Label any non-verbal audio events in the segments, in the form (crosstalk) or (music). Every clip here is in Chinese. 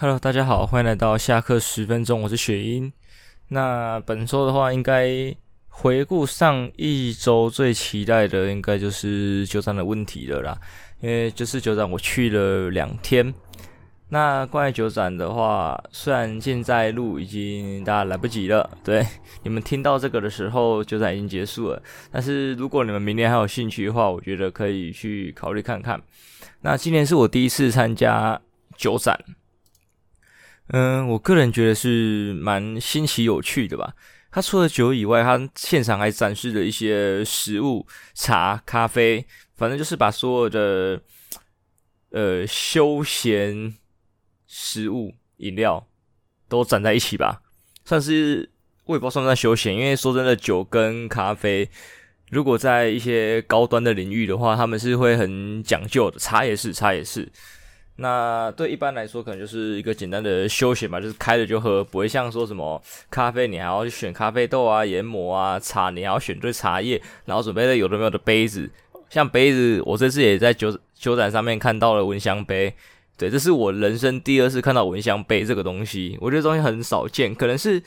Hello，大家好，欢迎来到下课十分钟，我是雪英。那本周的话，应该回顾上一周最期待的，应该就是酒展的问题了啦。因为就是酒展，我去了两天。那关于酒展的话，虽然现在录已经大家来不及了，对，(laughs) 你们听到这个的时候，酒展已经结束了。但是如果你们明年还有兴趣的话，我觉得可以去考虑看看。那今年是我第一次参加酒展。嗯，我个人觉得是蛮新奇有趣的吧。它除了酒以外，它现场还展示了一些食物、茶、咖啡，反正就是把所有的呃休闲食物、饮料都展在一起吧。算是我也不知道算不算休闲，因为说真的，酒跟咖啡，如果在一些高端的领域的话，他们是会很讲究的。茶也是，茶也是。那对一般来说，可能就是一个简单的休闲吧，就是开了就喝，不会像说什么咖啡，你还要去选咖啡豆啊、研磨啊；茶，你还要选对茶叶，然后准备了有的没有的杯子。像杯子，我这次也在酒酒展上面看到了闻香杯，对，这是我人生第二次看到闻香杯这个东西，我觉得东西很少见，可能是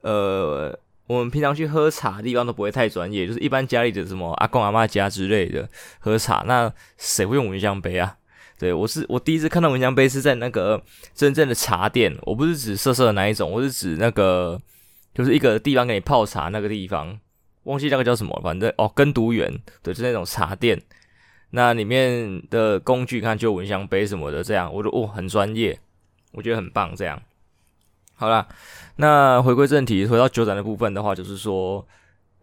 呃，我们平常去喝茶的地方都不会太专业，就是一般家里的什么阿公阿嬷家之类的喝茶，那谁会用闻香杯啊？对，我是我第一次看到蚊香杯是在那个真正的茶店，我不是指色色的那一种，我是指那个就是一个地方给你泡茶那个地方，忘记那个叫什么，反正哦，耕读园，对，就是那种茶店，那里面的工具看就蚊香杯什么的，这样我就哦很专业，我觉得很棒，这样。好啦，那回归正题，回到酒展的部分的话，就是说。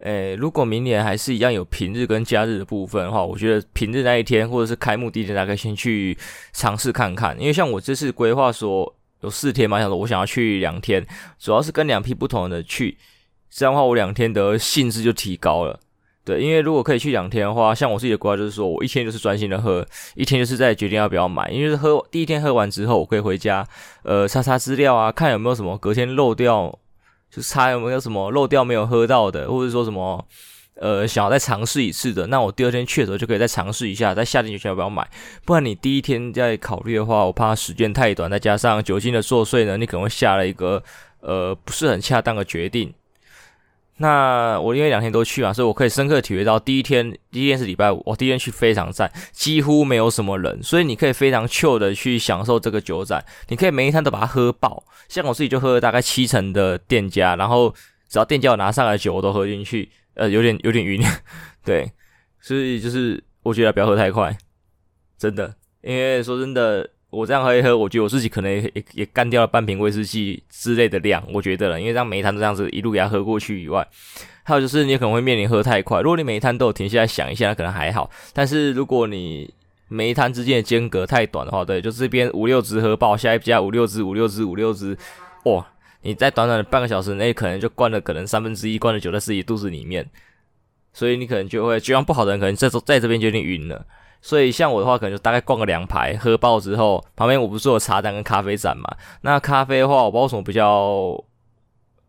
诶，如果明年还是一样有平日跟假日的部分的话，我觉得平日那一天或者是开幕第一天，大家可以先去尝试看看。因为像我这次规划说有四天嘛，想说我想要去两天，主要是跟两批不同的去，这样的话我两天的兴致就提高了。对，因为如果可以去两天的话，像我自己的规划就是说我一天就是专心的喝，一天就是在决定要不要买。因为喝第一天喝完之后，我可以回家呃查查资料啊，看有没有什么隔天漏掉。就猜有没有什么漏掉没有喝到的，或者说什么呃想要再尝试一次的，那我第二天确实就可以再尝试一下，在夏天就先不要买，不然你第一天在考虑的话，我怕时间太短，再加上酒精的作祟呢，你可能会下了一个呃不是很恰当的决定。那我因为两天都去嘛，所以我可以深刻体会到第一天，第一天是礼拜五，我第一天去非常赞，几乎没有什么人，所以你可以非常 chill 的去享受这个酒展，你可以每一摊都把它喝爆。像我自己就喝了大概七成的店家，然后只要店家有拿上来酒我都喝进去，呃，有点有点晕，(laughs) 对，所以就是我觉得不要喝太快，真的，因为说真的。我这样喝一喝，我觉得我自己可能也也干掉了半瓶威士忌之类的量，我觉得了，因为这样每一摊都这样子一路给它喝过去以外，还有就是你可能会面临喝太快。如果你每一摊都有停下来想一下，可能还好。但是如果你每一摊之间的间隔太短的话，对，就这边五六支喝爆，下一家五六支、五六支、五六支，哇！你在短短的半个小时内，可能就灌了可能三分之一灌的酒在自己肚子里面，所以你可能就会，酒量不好的人可能这在这边就有点晕了。所以像我的话，可能就大概逛个两排，喝爆之后，旁边我不是有茶单跟咖啡展嘛？那咖啡的话，我不知道什么比较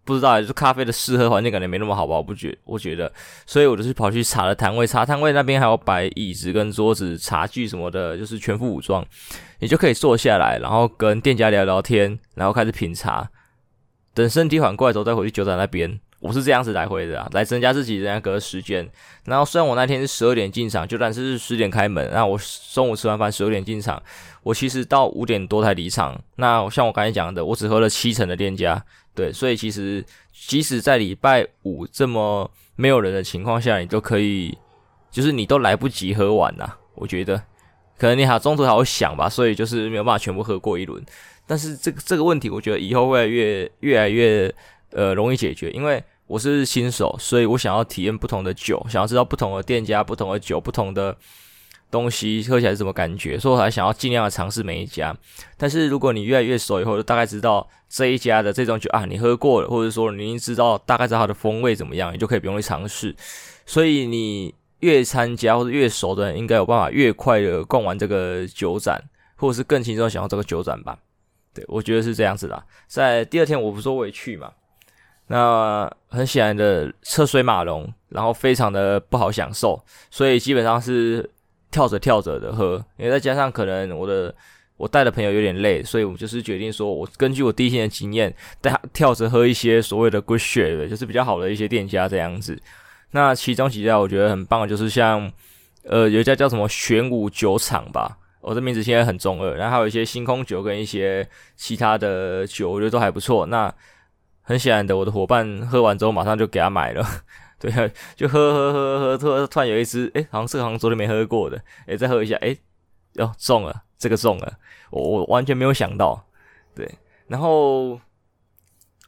不知道，就咖啡的试喝环境感觉没那么好吧？我不觉，我觉得，所以我就是跑去茶的摊位，茶摊位那边还有摆椅子跟桌子、茶具什么的，就是全副武装，你就可以坐下来，然后跟店家聊聊天，然后开始品茶，等身体缓过来之后再回去酒展那边。我是这样子来回的啊，来增加自己的那个时间。然后虽然我那天是十二点进场，就算是十点开门，那我中午吃完饭十二点进场，我其实到五点多才离场。那像我刚才讲的，我只喝了七成的店家，对，所以其实即使在礼拜五这么没有人的情况下，你都可以，就是你都来不及喝完呐。我觉得可能你还中途还会想吧，所以就是没有办法全部喝过一轮。但是这个这个问题，我觉得以后会越越来越呃容易解决，因为。我是新手，所以我想要体验不同的酒，想要知道不同的店家、不同的酒、不同的东西喝起来是什么感觉，所以我还想要尽量的尝试每一家。但是如果你越来越熟以后，就大概知道这一家的这种酒啊，你喝过了，或者说你已经知道大概知道它的风味怎么样，你就可以不用去尝试。所以你越参加或者越熟的人，应该有办法越快的逛完这个酒展，或者是更轻松享受这个酒展吧。对，我觉得是这样子的。在第二天，我不是说我也去嘛。那很显然的车水马龙，然后非常的不好享受，所以基本上是跳着跳着的喝，因为再加上可能我的我带的朋友有点累，所以我就是决定说，我根据我第一天的经验，带他跳着喝一些所谓的 good shit，就是比较好的一些店家这样子。那其中几家我觉得很棒，就是像呃有一家叫什么玄武酒厂吧，我的名字现在很中二，然后还有一些星空酒跟一些其他的酒，我觉得都还不错。那很显然的，我的伙伴喝完之后马上就给他买了，(laughs) 对，就喝喝喝喝喝，突然有一支，诶，好像是好像昨天没喝过的，诶，再喝一下，诶，哟中了，这个中了，我我完全没有想到，对，然后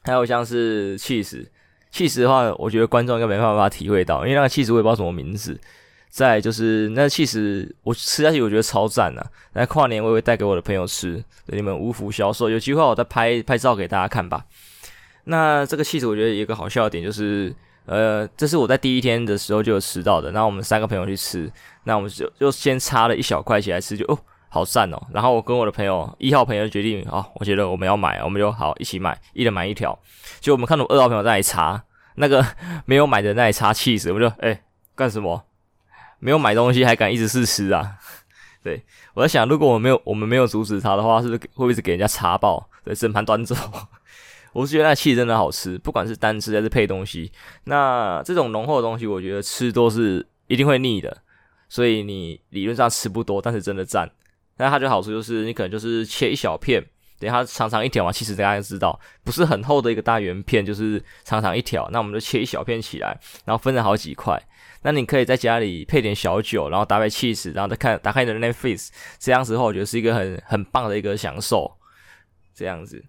还有像是起司。起司的话，我觉得观众应该没办法体会到，因为那个起司我也不知道什么名字。再就是那起司，我吃下去我觉得超赞呐、啊。来跨年我也会带给我的朋友吃，对你们无福消受。有机会我再拍拍照给大家看吧。那这个起司我觉得有一个好笑的点就是，呃，这是我在第一天的时候就有吃到的。然后我们三个朋友去吃，那我们就就先插了一小块起来吃，就哦好赞哦。然后我跟我的朋友一号朋友决定，哦，我觉得我们要买，我们就好一起买，一人买一条。就我们看到二号朋友在那里插。那个 (laughs) 没有买的那里插气死，我就哎干什么？没有买东西还敢一直试吃啊？(laughs) 对，我在想，如果我没有我们没有阻止他的话，是不是会不会是给人家插爆？对，整盘端走。我是觉得那气真的好吃，不管是单吃还是配东西。那这种浓厚的东西，我觉得吃都是一定会腻的，所以你理论上吃不多，但是真的赞。那它的好处就是你可能就是切一小片。等它长长一条嘛，其实大家知道，不是很厚的一个大圆片，就是长长一条。那我们就切一小片起来，然后分成好几块。那你可以在家里配点小酒，然后搭配起司，然后再看打开你的 Netflix，这样子的话，我觉得是一个很很棒的一个享受。这样子，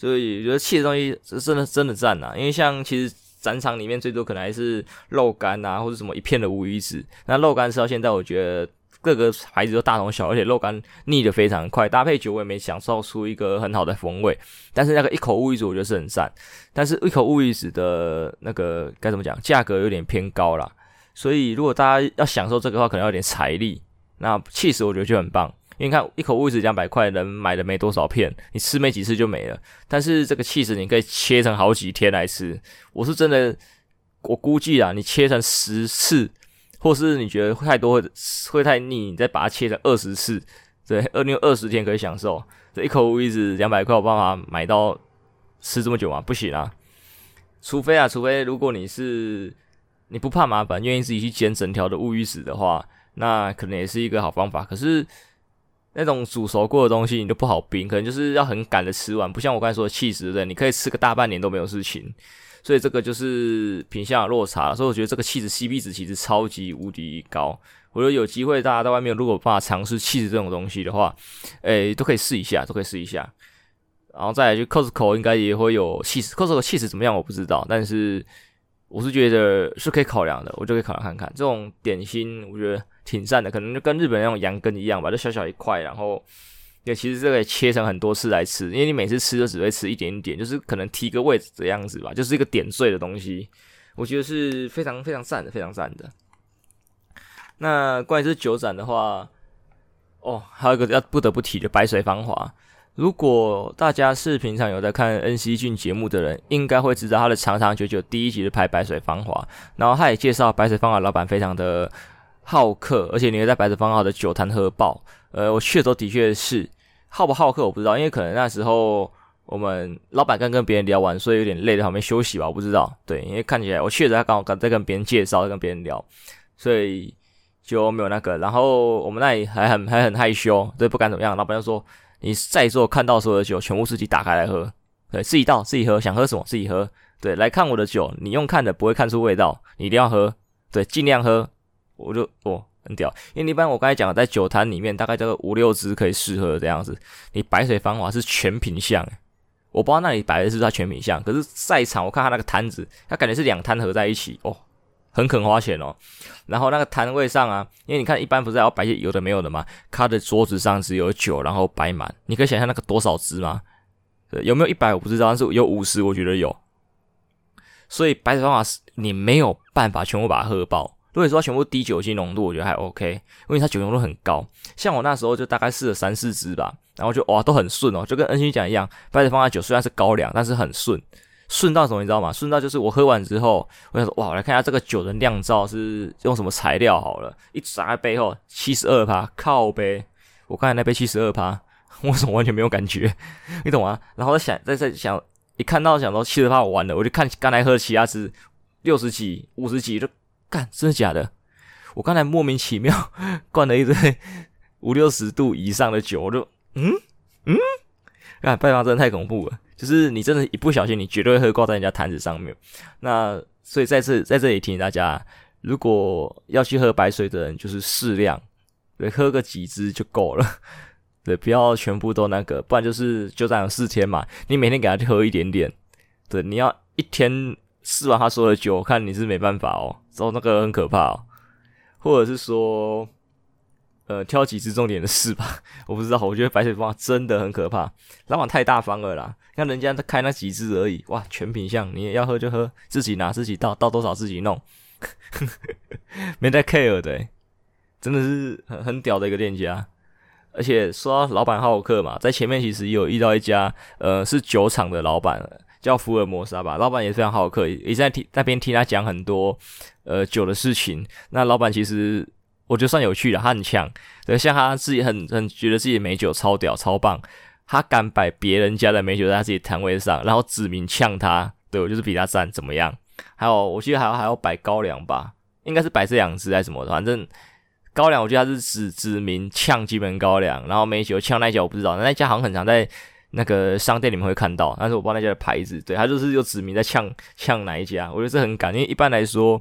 所以我觉得气的东西是真的真的赞呐。因为像其实展场里面最多可能还是肉干啊，或者什么一片的乌鱼子。那肉干吃到现在，我觉得。各个牌子都大同小，而且肉干腻的非常快，搭配酒我也没享受出一个很好的风味。但是那个一口乌鱼子我觉得是很赞，但是一口乌鱼子的那个该怎么讲，价格有点偏高啦。所以如果大家要享受这个的话，可能要有点财力。那气死我觉得就很棒，因为你看一口乌鱼子两百块，能买的没多少片，你吃没几次就没了。但是这个起司你可以切成好几天来吃，我是真的，我估计啊，你切成十次。或是你觉得太多会会太腻，你再把它切成二十次，对，(laughs) 二六二十天可以享受。这一口乌鱼子两百块，有办法买到吃这么久吗？不行啊，除非啊，除非如果你是你不怕麻烦，愿意自己去煎整条的乌鱼子的话，那可能也是一个好方法。可是那种煮熟过的东西，你都不好冰，可能就是要很赶的吃完，不像我刚才说的起司的，你可以吃个大半年都没有事情。所以这个就是品相的落差，所以我觉得这个起司 CP 值其实超级无敌高。我觉得有机会大家在外面如果有办法尝试起司这种东西的话，诶，都可以试一下，都可以试一下。然后再来就 Costco 应该也会有起司，Costco 起司怎么样我不知道，但是我是觉得是可以考量的，我就可以考量看看。这种点心我觉得挺赞的，可能就跟日本那种羊羹一样吧，就小小一块，然后。也，其实这个也切成很多次来吃，因为你每次吃都只会吃一点点，就是可能提个位置这样子吧，就是一个点缀的东西，我觉得是非常非常赞的，非常赞的。那关于这酒展的话，哦，还有一个要不得不提的白水芳华。如果大家是平常有在看恩熙俊节目的人，应该会知道他的长长久久第一集是拍白水芳华，然后他也介绍白水芳华老板非常的好客，而且你会在白水芳华的酒坛喝爆。呃，我去的时候的确是好不好客我不知道，因为可能那时候我们老板刚跟别人聊完，所以有点累，在旁边休息吧，我不知道。对，因为看起来我去的时候他刚好在跟别人介绍，在跟别人聊，所以就没有那个。然后我们那里还很还很害羞，对，不敢怎么样。老板就说：“你在座看到所有的酒，全部自己打开来喝，对，自己倒自己喝，想喝什么自己喝。对，来看我的酒，你用看的不会看出味道，你一定要喝，对，尽量喝。”我就哦。很屌，因为一般我刚才讲的，在酒坛里面大概这个五六支可以试喝这样子。你白水芳华是全品相，我不知道那里摆的是它全品相，可是赛场我看他那个摊子，他感觉是两摊合在一起哦，很肯花钱哦。然后那个摊位上啊，因为你看一般不是要摆些有的没有的吗？他的桌子上只有酒，然后摆满，你可以想象那个多少支吗？有没有一百我不知道，但是有五十我觉得有。所以白水芳华是你没有办法全部把它喝爆。如果说全部低酒精浓度，我觉得还 OK，因为它酒精浓度很高。像我那时候就大概试了三四支吧，然后就哇都很顺哦，就跟恩熙讲一样，白水芳华酒虽然是高粱，但是很顺，顺到什么你知道吗？顺到就是我喝完之后，我想说哇，我来看一下这个酒的酿造是用什么材料好了，一砸在背后七十二趴，靠杯，我刚才那杯七十二趴，(laughs) 我什么完全没有感觉？你懂吗？然后在想，在在想，一看到想说七十趴我完了，我就看刚才喝的其他支六十几、五十几，就干，真的假的？我刚才莫名其妙 (laughs) 灌了一堆五六十度以上的酒，我就嗯嗯，看拜访真的太恐怖了。就是你真的，一不小心，你绝对会喝挂在人家坛子上面。那所以在这在这里提醒大家，如果要去喝白水的人，就是适量，对，喝个几支就够了，对，不要全部都那个，不然就是就这样四天嘛，你每天给他喝一点点，对，你要一天试完他说的酒，看你是没办法哦，之后那个很可怕哦，或者是说。呃，挑几支重点的试吧，(laughs) 我不知道，我觉得白水方真的很可怕，老板太大方了啦，看人家开那几支而已，哇，全品相，你也要喝就喝，自己拿自己倒，倒多少自己弄，(laughs) 没在 care 的，真的是很很屌的一个店家，而且说老板好客嘛，在前面其实也有遇到一家，呃，是酒厂的老板，叫福尔摩沙吧，老板也非常好客，也在听那边听他讲很多，呃，酒的事情，那老板其实。我觉得算有趣的，他很强，对，像他自己很很觉得自己美酒超屌超棒，他敢摆别人家的美酒在他自己摊位上，然后指名呛他，对，我就是比他赞，怎么样？还有我记得还要还要摆高粱吧，应该是摆这两支还是什么的，反正高粱我记得他是指指名呛基本高粱，然后美酒呛那家我不知道，那家好像很常在那个商店里面会看到，但是我不知道那家的牌子，对，他就是有指名在呛呛哪一家，我觉得这很敢，因为一般来说。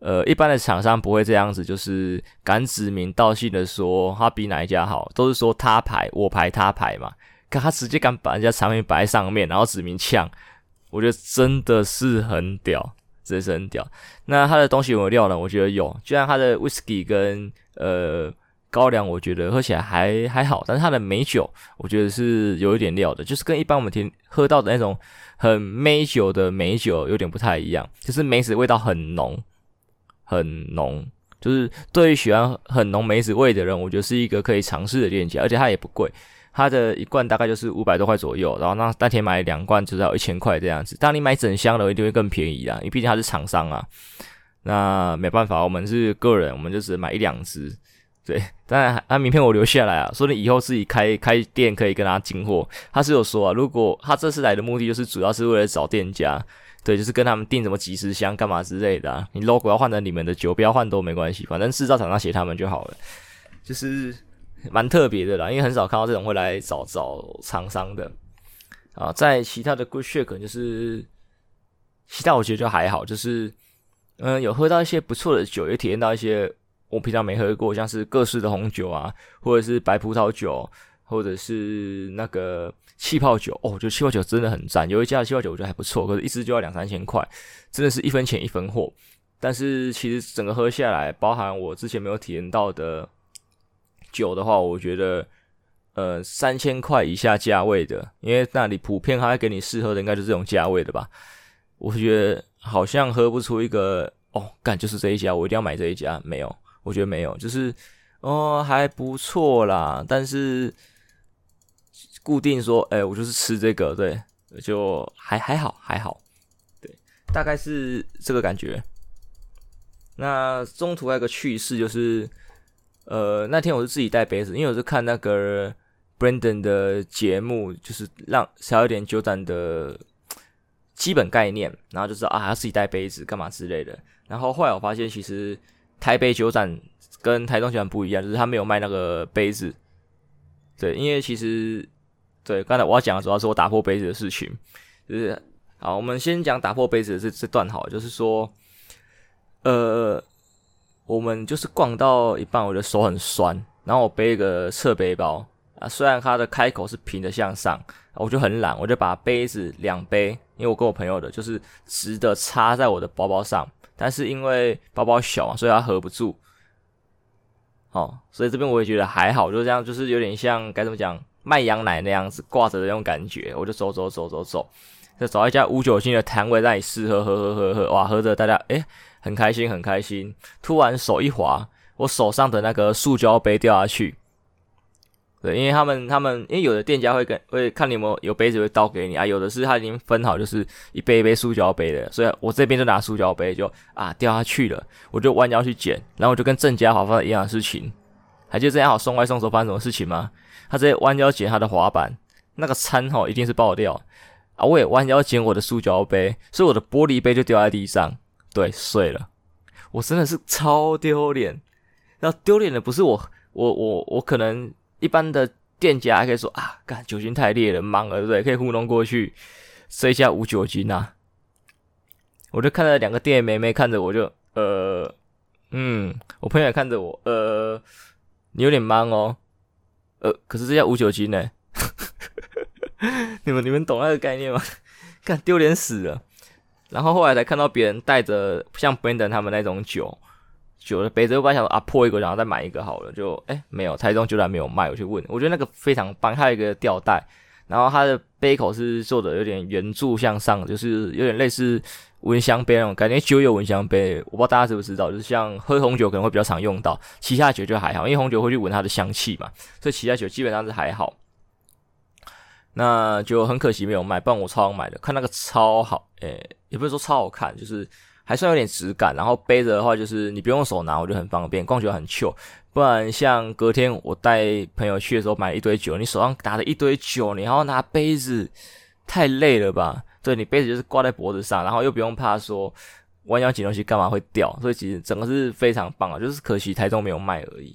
呃，一般的厂商不会这样子，就是敢指名道姓的说他比哪一家好，都是说他牌我牌他牌嘛。可他直接敢把人家产品摆在上面，然后指名呛，我觉得真的是很屌，真的是很屌。那他的东西有没有料呢？我觉得有，就像他的 whisky 跟呃高粱，我觉得喝起来还还好。但是它的美酒，我觉得是有一点料的，就是跟一般我们听喝到的那种很美酒的美酒有点不太一样，就是梅子味道很浓。很浓，就是对于喜欢很浓梅子味的人，我觉得是一个可以尝试的链接，而且它也不贵，它的一罐大概就是五百多块左右，然后那当天买两罐就是要一千块这样子。当你买整箱的，一定会更便宜啊，因为毕竟它是厂商啊。那没办法，我们是个人，我们就只买一两支。对，当然他名片我留下来啊，说你以后自己开开店可以跟他进货。他是有说啊，如果他这次来的目的就是主要是为了找店家。对，就是跟他们订什么几十箱干嘛之类的啊，你 logo 要换成你们的酒标换都没关系，反正制造厂商写他们就好了，就是蛮特别的啦，因为很少看到这种会来找找厂商的啊。在其他的 good s h a k 可能就是其他我觉得就还好，就是嗯有喝到一些不错的酒，也体验到一些我平常没喝过，像是各式的红酒啊，或者是白葡萄酒，或者是那个。气泡酒哦，我觉得气泡酒真的很赞。有一家的气泡酒我觉得还不错，可是一支就要两三千块，真的是一分钱一分货。但是其实整个喝下来，包含我之前没有体验到的酒的话，我觉得呃三千块以下价位的，因为那里普遍他会给你试喝的，应该就是这种价位的吧。我觉得好像喝不出一个哦，干就是这一家，我一定要买这一家。没有，我觉得没有，就是哦还不错啦，但是。固定说，哎、我就是吃这个，对，就还还好，还好，对，大概是这个感觉。那中途还有个趣事，就是，呃，那天我是自己带杯子，因为我是看那个 Brandon 的节目，就是让小一点酒胆的基本概念，然后就是啊，要自己带杯子干嘛之类的。然后后来我发现，其实台北酒展跟台中酒展不一样，就是他没有卖那个杯子，对，因为其实。对，刚才我要讲的主要是我打破杯子的事情，就是好，我们先讲打破杯子的这这段好，就是说，呃，我们就是逛到一半，我的手很酸，然后我背一个侧背包啊，虽然它的开口是平的向上，我就很懒，我就把杯子两杯，因为我跟我朋友的就是直的插在我的包包上，但是因为包包小嘛，所以它合不住，哦，所以这边我也觉得还好，就这样，就是有点像该怎么讲？卖羊奶那样子挂着的那种感觉，我就走走走走走，就找一家无酒精的摊位，让你试喝喝喝喝喝，哇，喝着大家诶、很开心很开心。突然手一滑，我手上的那个塑胶杯掉下去。对，因为他们他们因为有的店家会跟会看你有没有杯子会倒给你啊，有的是他已经分好就是一杯一杯塑胶杯的，所以我这边就拿塑胶杯就啊掉下去了，我就弯腰去捡，然后我就跟郑家豪发生一样的事情，还记得郑家豪送外送时候发生什么事情吗？他直接弯腰捡他的滑板，那个餐吼一定是爆掉啊！我也弯腰捡我的塑胶杯，所以我的玻璃杯就掉在地上，对，碎了。我真的是超丢脸。那丢脸的不是我，我我我可能一般的店家还可以说啊，干酒精太烈了，忙了，对不对？可以糊弄过去，这一下无酒精啊。我就看着两个店员妹妹看着我就呃嗯，我朋友也看着我呃，你有点忙哦，呃，可是这家无酒精呢？(laughs) 你们你们懂那个概念吗？干丢脸死了。然后后来才看到别人带着像 Brand 他们那种酒酒的杯子，我本来想说啊破一个然后再买一个好了，就哎没有，台中居然没有卖，我去问，我觉得那个非常棒，还有一个吊带，然后它的杯口是做的有点圆柱向上，就是有点类似。闻香杯那种感觉，酒有闻香杯，我不知道大家知不知道，就是像喝红酒可能会比较常用到，其他酒就还好，因为红酒会去闻它的香气嘛，所以其他酒基本上是还好。那就很可惜没有卖，不然我超想买的，看那个超好，诶、也不是说超好看，就是还算有点质感。然后背着的话，就是你不用手拿，我觉得很方便，逛起来很糗。不然像隔天我带朋友去的时候买一堆酒，你手上拿着一堆酒，你还要拿杯子，太累了吧？对，你杯子就是挂在脖子上，然后又不用怕说弯腰捡东西干嘛会掉，所以其实整个是非常棒啊，就是可惜台中没有卖而已，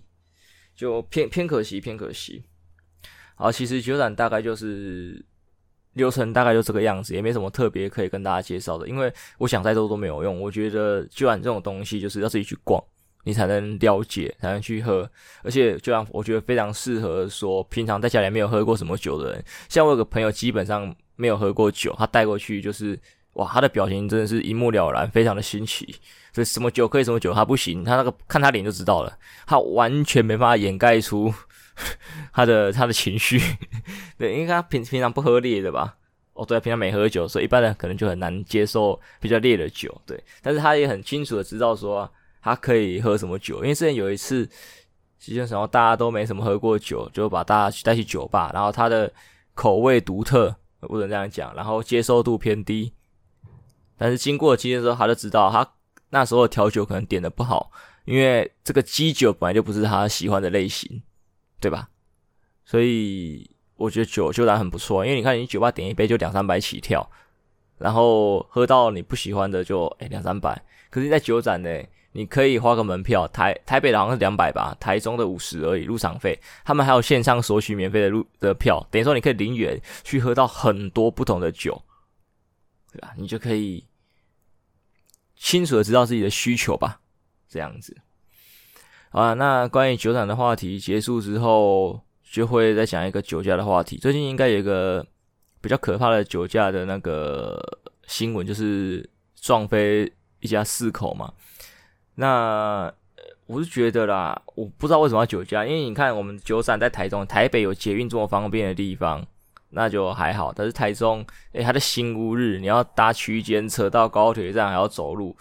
就偏偏可惜，偏可惜。好，其实酒展大概就是流程大概就这个样子，也没什么特别可以跟大家介绍的，因为我想再多都没有用。我觉得酒展这种东西就是要自己去逛，你才能了解，才能去喝，而且酒展我觉得非常适合说平常在家里没有喝过什么酒的人，像我有个朋友基本上。没有喝过酒，他带过去就是哇，他的表情真的是一目了然，非常的新奇。所以什么酒可以，什么酒他不行，他那个看他脸就知道了，他完全没办法掩盖出 (laughs) 他的他的情绪。(laughs) 对，因为他平平常不喝烈的吧？哦，对，平常没喝酒，所以一般人可能就很难接受比较烈的酒。对，但是他也很清楚的知道说他可以喝什么酒，因为之前有一次，基本上大家都没什么喝过酒，就把大家带去酒吧，然后他的口味独特。不能这样讲，然后接受度偏低，但是经过今天之后，他就知道他那时候调酒可能点的不好，因为这个基酒本来就不是他喜欢的类型，对吧？所以我觉得酒酒单很不错，因为你看你酒吧点一杯就两三百起跳，然后喝到你不喜欢的就诶两三百，可是你在酒展呢。你可以花个门票，台台北的好像是两百吧，台中的五十而已，入场费。他们还有线上索取免费的入的票，等于说你可以零元去喝到很多不同的酒，对吧？你就可以清楚的知道自己的需求吧，这样子。啊，那关于酒展的话题结束之后，就会再讲一个酒驾的话题。最近应该有一个比较可怕的酒驾的那个新闻，就是撞飞一家四口嘛。那我是觉得啦，我不知道为什么要酒驾，因为你看我们酒展在台中，台北有捷运这么方便的地方，那就还好。但是台中，诶、它的新屋日，你要搭区间车到高铁站，还要走路，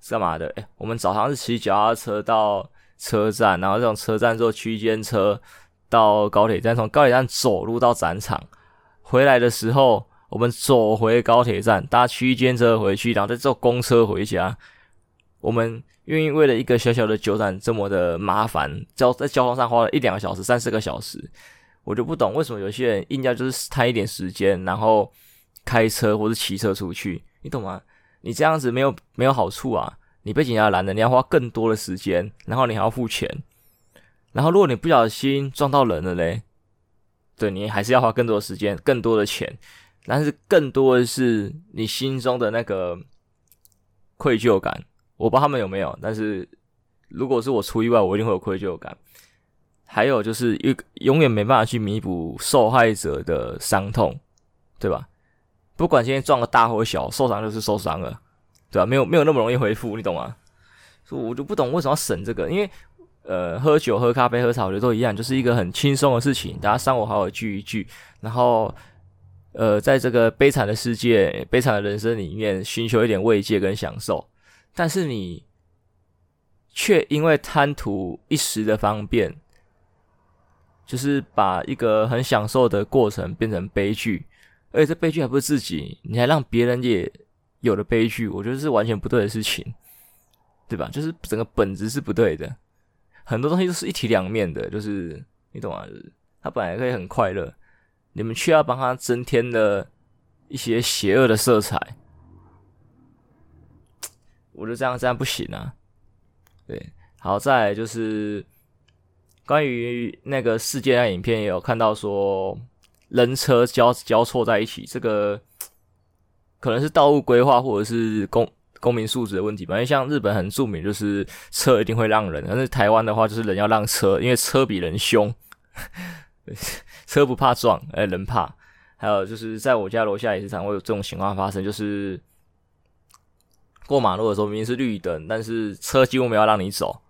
是干嘛的？诶、我们早上是骑脚踏车到车站，然后这种车站坐区间车到高铁站，从高铁站走路到展场，回来的时候我们走回高铁站，搭区间车回去，然后再坐公车回家，我们。愿意为了一个小小的酒展这么的麻烦，交在交通上花了一两个小时、三四个小时，我就不懂为什么有些人硬要就是贪一点时间，然后开车或是骑车出去，你懂吗？你这样子没有没有好处啊！你被警察拦了，你要花更多的时间，然后你还要付钱，然后如果你不小心撞到人了嘞，对，你还是要花更多时间、更多的钱，但是更多的是你心中的那个愧疚感。我不知道他们有没有，但是如果是我出意外，我一定会有愧疚感。还有就是，永永远没办法去弥补受害者的伤痛，对吧？不管今天撞个大或小，受伤就是受伤了，对吧？没有没有那么容易恢复，你懂吗？所以我就不懂为什么要省这个，因为呃，喝酒、喝咖啡、喝茶，我觉得都一样，就是一个很轻松的事情，大家三五好友聚一聚，然后呃，在这个悲惨的世界、悲惨的人生里面，寻求一点慰藉跟享受。但是你却因为贪图一时的方便，就是把一个很享受的过程变成悲剧，而且这悲剧还不是自己，你还让别人也有的悲剧，我觉得是完全不对的事情，对吧？就是整个本质是不对的，很多东西都是一体两面的，就是你懂吗？就是他本来可以很快乐，你们却要帮他增添了一些邪恶的色彩。我觉得这样这样不行啊。对，好，再来就是关于那个事件的影片，也有看到说人车交交错在一起，这个可能是道路规划或者是公公民素质的问题吧。因为像日本很著名，就是车一定会让人，但是台湾的话就是人要让车，因为车比人凶，车不怕撞，哎，人怕。还有就是在我家楼下也是常会有这种情况发生，就是。过马路的时候明明是绿灯，但是车几乎没有让你走，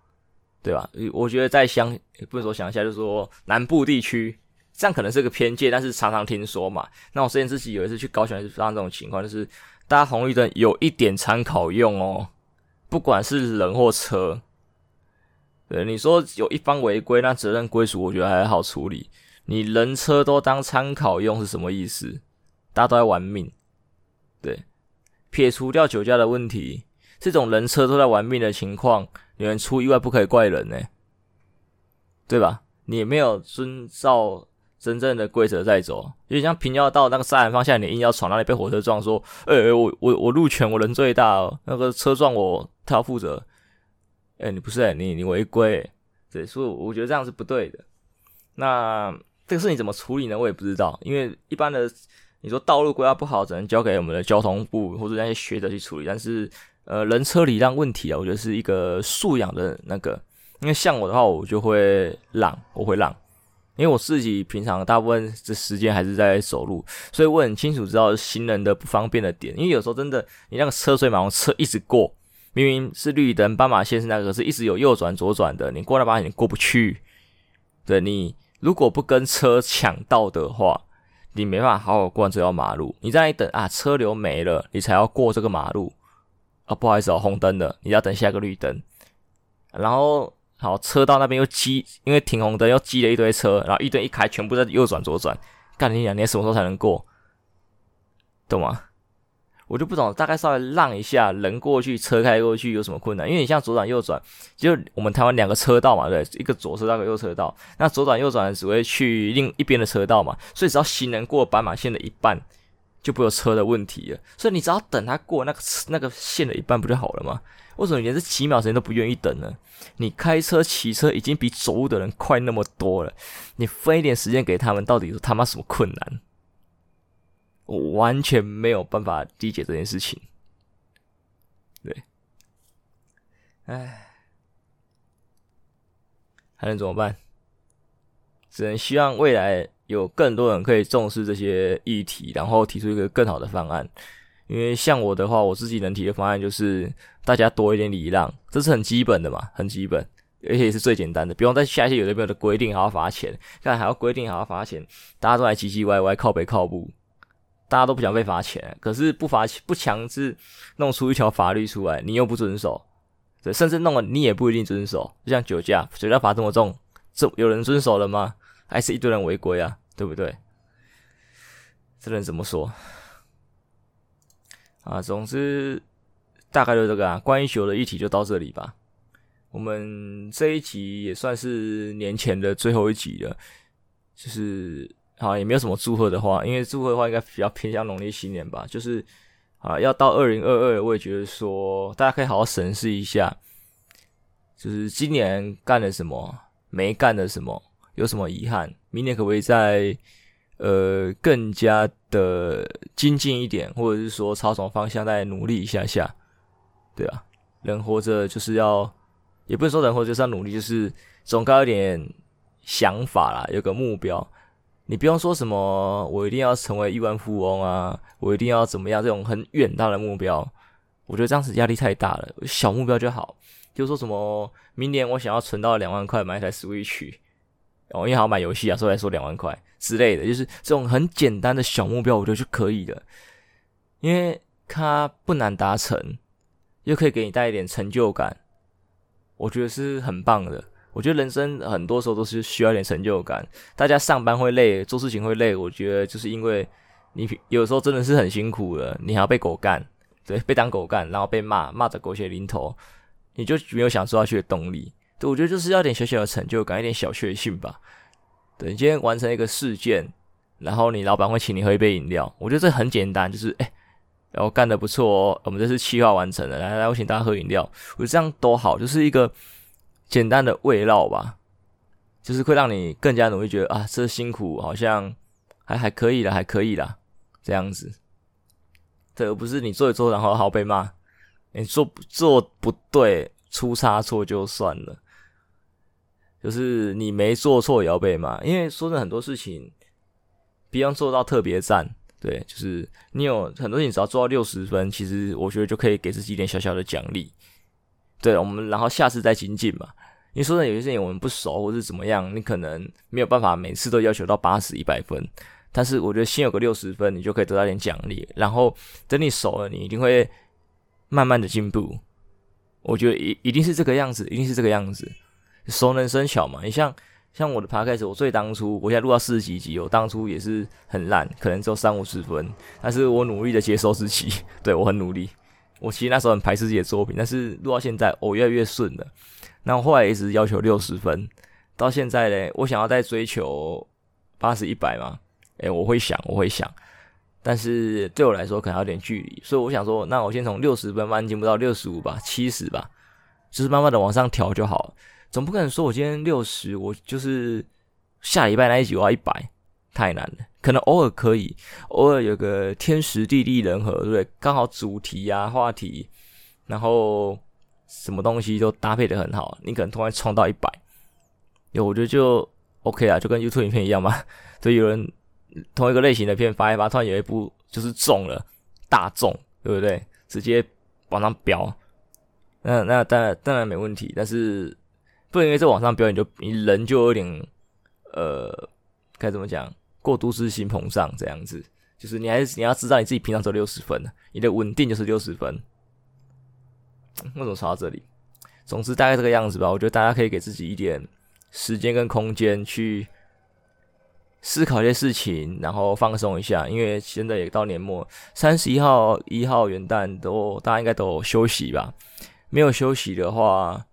对吧？我觉得在乡，不能说乡下，就是说南部地区，这样可能是个偏见，但是常常听说嘛。那我之前自己有一次去高雄，也是发生这种情况，就是大家红绿灯有一点参考用哦，不管是人或车。对，你说有一方违规，那责任归属，我觉得还好处理。你人车都当参考用是什么意思？大家都在玩命，对。撇除掉酒驾的问题，这种人车都在玩命的情况，有人出意外不可以怪人呢，对吧？你没有遵照真正的规则在走，就像平交道那个杀人方向，你硬要闯，那里被火车撞，说，哎、我我我路权，我人最大哦，那个车撞我，他要负责。哎、你不是、欸，你你违规，对，所以我觉得这样是不对的。那这个事你怎么处理呢？我也不知道，因为一般的。你说道路规划不好，只能交给我们的交通部或者那些学者去处理。但是，呃，人车礼让问题啊，我觉得是一个素养的那个。因为像我的话，我就会让，我会让，因为我自己平常大部分的时间还是在走路，所以我很清楚知道行人的不方便的点。因为有时候真的，你那个车水马龙，车一直过，明明是绿灯，斑马线是那个，是一直有右转左转的，你过来吧你过不去。对，你如果不跟车抢道的话。你没办法好好过这条马路，你在那里等啊，车流没了，你才要过这个马路啊。不好意思哦，红灯了，你要等下个绿灯。然后好，车道那边又积，因为停红灯又积了一堆车，然后一堆一开，全部在右转左转，干你两年什么时候才能过？懂吗？我就不懂，大概稍微让一下，人过去，车开过去有什么困难？因为你像左转右转，就我们台湾两个车道嘛，对，一个左车道，一个右车道。那左转右转只会去另一边的车道嘛，所以只要行人过斑马线的一半，就不会有车的问题了。所以你只要等他过那个那个线的一半，不就好了吗？为什么连这几秒时间都不愿意等呢？你开车骑车已经比走路的人快那么多了，你分一点时间给他们，到底有他妈什么困难？我完全没有办法理解这件事情，对，唉，还能怎么办？只能希望未来有更多人可以重视这些议题，然后提出一个更好的方案。因为像我的话，我自己能提的方案就是大家多一点礼让，这是很基本的嘛，很基本，而且也是最简单的，不用再下一些有的没有的规定还要罚钱，看还要规定还要罚钱，大家都来唧唧歪歪靠北靠步。大家都不想被罚钱，可是不罚不强制弄出一条法律出来，你又不遵守，对，甚至弄了你也不一定遵守。就像酒驾，酒驾罚这么重，这有人遵守了吗？还是一堆人违规啊？对不对？这能怎么说？啊，总之大概就这个啊。关于酒的议题就到这里吧。我们这一集也算是年前的最后一集了，就是。好，也没有什么祝贺的话，因为祝贺的话应该比较偏向农历新年吧。就是啊，要到二零二二，我也觉得说大家可以好好审视一下，就是今年干了什么，没干了什么，有什么遗憾，明年可不可以再呃更加的精进一点，或者是说朝什么方向再努力一下下，对啊，人活着就是要，也不是说人活着就是要努力，就是总该有点想法啦，有个目标。你不用说什么，我一定要成为亿万富翁啊！我一定要怎么样？这种很远大的目标，我觉得这样子压力太大了。小目标就好，就说什么明年我想要存到两万块买一台 Switch，哦，因为还要买游戏啊，说来说两万块之类的，就是这种很简单的小目标，我觉得就可以了，因为它不难达成，又可以给你带一点成就感，我觉得是很棒的。我觉得人生很多时候都是需要一点成就感。大家上班会累，做事情会累，我觉得就是因为你有时候真的是很辛苦了，你还要被狗干，对，被当狗干，然后被骂，骂的狗血淋头，你就没有想做下去的动力。对，我觉得就是要点小小的成就感，一点小确幸吧。对，你今天完成一个事件，然后你老板会请你喝一杯饮料，我觉得这很简单，就是哎，然后干的不错哦，我们这是企划完成了，来来，我请大家喝饮料，我觉得这样多好，就是一个简单的慰劳吧，就是会让你更加努力，觉得啊，这辛苦好像还还可以了，还可以啦，这样子，对，不是你做一做然后好被骂，你做做不对，出差错就算了。就是你没做错也要被骂，因为说的很多事情，不用做到特别赞，对，就是你有很多事情只要做到六十分，其实我觉得就可以给自己一点小小的奖励。对，我们然后下次再精进嘛。你说的有些事情我们不熟或是怎么样，你可能没有办法每次都要求到八十一百分，但是我觉得先有个六十分，你就可以得到点奖励。然后等你熟了，你一定会慢慢的进步。我觉得一一定是这个样子，一定是这个样子。熟能生巧嘛，你像像我的 podcast，我最当初，我现在录到四十几集，我当初也是很烂，可能只有三五十分，但是我努力的接受自己，对，我很努力。我其实那时候很排斥自己的作品，但是录到现在，我越来越顺了。然后后来一直要求六十分，到现在嘞，我想要再追求八十一百嘛，诶，我会想，我会想，但是对我来说可能有点距离，所以我想说，那我先从六十分慢慢进步到六十五吧，七十吧，就是慢慢的往上调就好了。总不可能说我今天六十，我就是下礼拜那一集我要一百，太难了。可能偶尔可以，偶尔有个天时地利人和，对不对？刚好主题啊、话题，然后什么东西都搭配的很好，你可能突然冲到一百，有我觉得就 OK 啊，就跟 YouTube 影片一样嘛。所以有人同一个类型的片发一发，突然有一部就是中了，大中，对不对？直接往上飙，那那当然当然没问题，但是。不因为在网上表演，就你人就有点，呃，该怎么讲？过度自信膨胀这样子，就是你还是你要知道你自己平常只有六十分，你的稳定就是六十分。为什么说到这里？总之大概这个样子吧。我觉得大家可以给自己一点时间跟空间去思考一些事情，然后放松一下。因为现在也到年末，三十一号、一号元旦都大家应该都有休息吧？没有休息的话。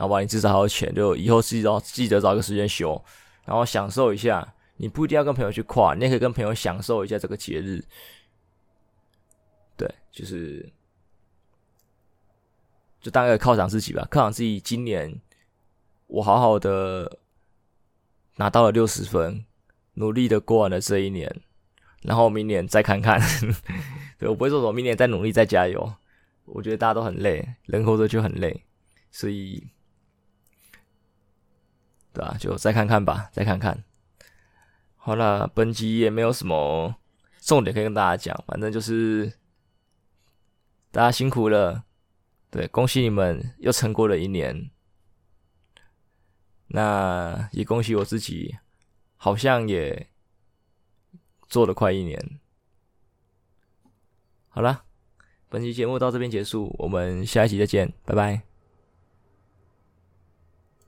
好吧，你至少还有钱，就以后记得记得找个时间休，然后享受一下。你不一定要跟朋友去跨，你也可以跟朋友享受一下这个节日。对，就是就大概犒赏自己吧，犒赏自己。今年我好好的拿到了六十分，努力的过完了这一年，然后明年再看看。(laughs) 对，我不会说什么明年再努力再加油。我觉得大家都很累，人活着就很累，所以。对啊，就再看看吧，再看看。好了，本集也没有什么重点可以跟大家讲，反正就是大家辛苦了，对，恭喜你们又撑过了一年。那也恭喜我自己，好像也做了快一年。好了，本期节目到这边结束，我们下一集再见，拜拜。